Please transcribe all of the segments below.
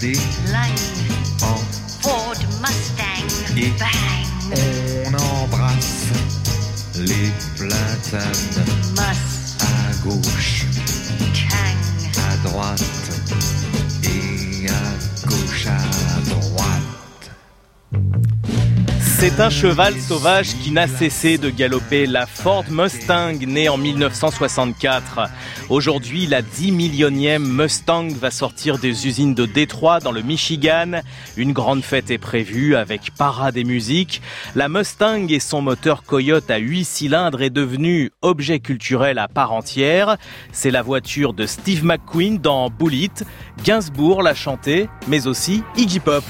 des Line, en Ford Mustang, Et- bang, on embrasse les platanes à gauche, C'est un cheval sauvage qui n'a cessé de galoper, la Ford Mustang, née en 1964. Aujourd'hui, la 10 millionième Mustang va sortir des usines de Détroit dans le Michigan. Une grande fête est prévue avec parade et musique. La Mustang et son moteur Coyote à 8 cylindres est devenue objet culturel à part entière. C'est la voiture de Steve McQueen dans Bullet. Gainsbourg l'a chanté, mais aussi Iggy Pop.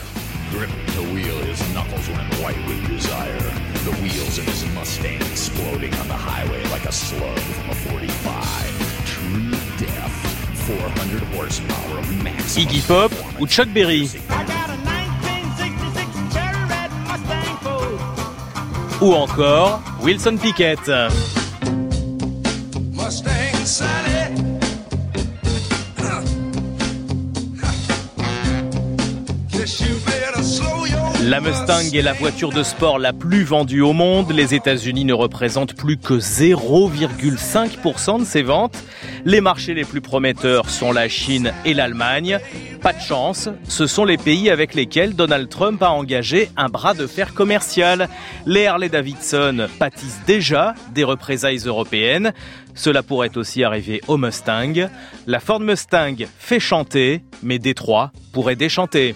Mustang exploding on the highway like a slug from a 45. True death. 400 horsepower of maximum Iggy Pop ou Chuck Berry? I got a 1966 Cherry Red Mustang Ford. ou encore Wilson Pickett. Mustang Sally. Guess you La Mustang est la voiture de sport la plus vendue au monde. Les États-Unis ne représentent plus que 0,5% de ses ventes. Les marchés les plus prometteurs sont la Chine et l'Allemagne. Pas de chance, ce sont les pays avec lesquels Donald Trump a engagé un bras de fer commercial. Les Harley Davidson pâtissent déjà des représailles européennes. Cela pourrait aussi arriver au Mustang. La Ford Mustang fait chanter, mais Détroit pourrait déchanter.